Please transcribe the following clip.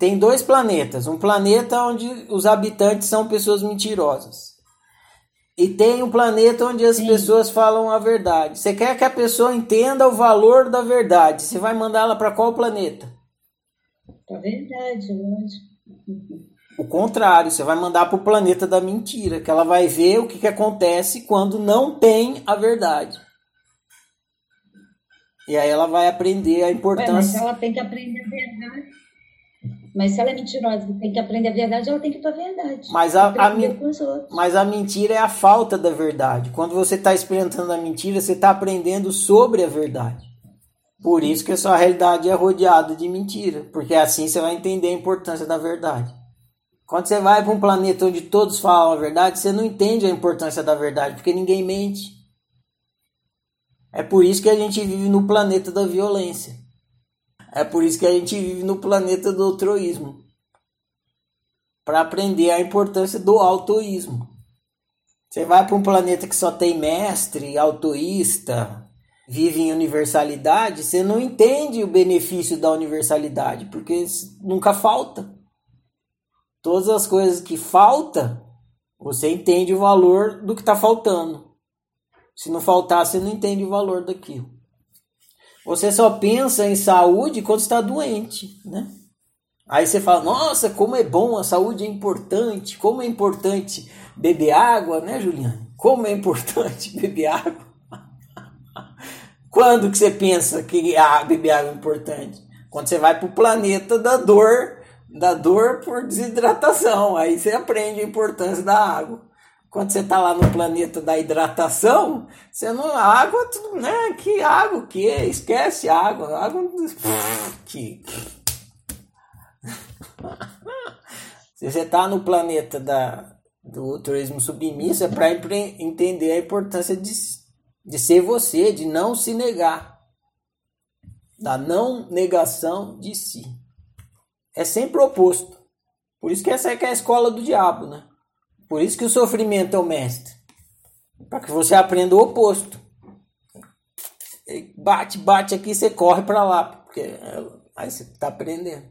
tem dois planetas. Um planeta onde os habitantes são pessoas mentirosas. E tem um planeta onde as Sim. pessoas falam a verdade. Você quer que a pessoa entenda o valor da verdade. Você vai mandá-la para qual planeta? Para a verdade, lógico. O contrário, você vai mandar para o planeta da mentira, que ela vai ver o que, que acontece quando não tem a verdade. E aí ela vai aprender a importância. Ué, mas ela tem que aprender a verdade. Mas se ela é mentirosa e tem que aprender a verdade, ela tem que ir para a verdade. Mas a, a mas a mentira é a falta da verdade. Quando você está experimentando a mentira, você está aprendendo sobre a verdade. Por isso que a sua realidade é rodeada de mentira. Porque assim você vai entender a importância da verdade. Quando você vai para um planeta onde todos falam a verdade, você não entende a importância da verdade, porque ninguém mente. É por isso que a gente vive no planeta da violência. É por isso que a gente vive no planeta do altruísmo. Para aprender a importância do autoísmo. Você vai para um planeta que só tem mestre, autoísta, vive em universalidade, você não entende o benefício da universalidade, porque nunca falta. Todas as coisas que falta, você entende o valor do que está faltando. Se não faltar, você não entende o valor daquilo. Você só pensa em saúde quando está doente, né? Aí você fala, nossa, como é bom, a saúde é importante, como é importante beber água, né, Juliana? Como é importante beber água. Quando que você pensa que ah, beber água é importante? Quando você vai para o planeta da dor, da dor por desidratação. Aí você aprende a importância da água. Quando você está lá no planeta da hidratação, você não. Água, né? Que água, que? Esquece água. Água. Que. Se você está no planeta da, do turismo submisso, é para entender a importância de, de ser você, de não se negar. Da não negação de si. É sempre o oposto. Por isso que essa é, que é a escola do diabo, né? Por isso que o sofrimento é o mestre. Para que você aprenda o oposto. Bate, bate aqui, você corre para lá. Porque aí você está aprendendo.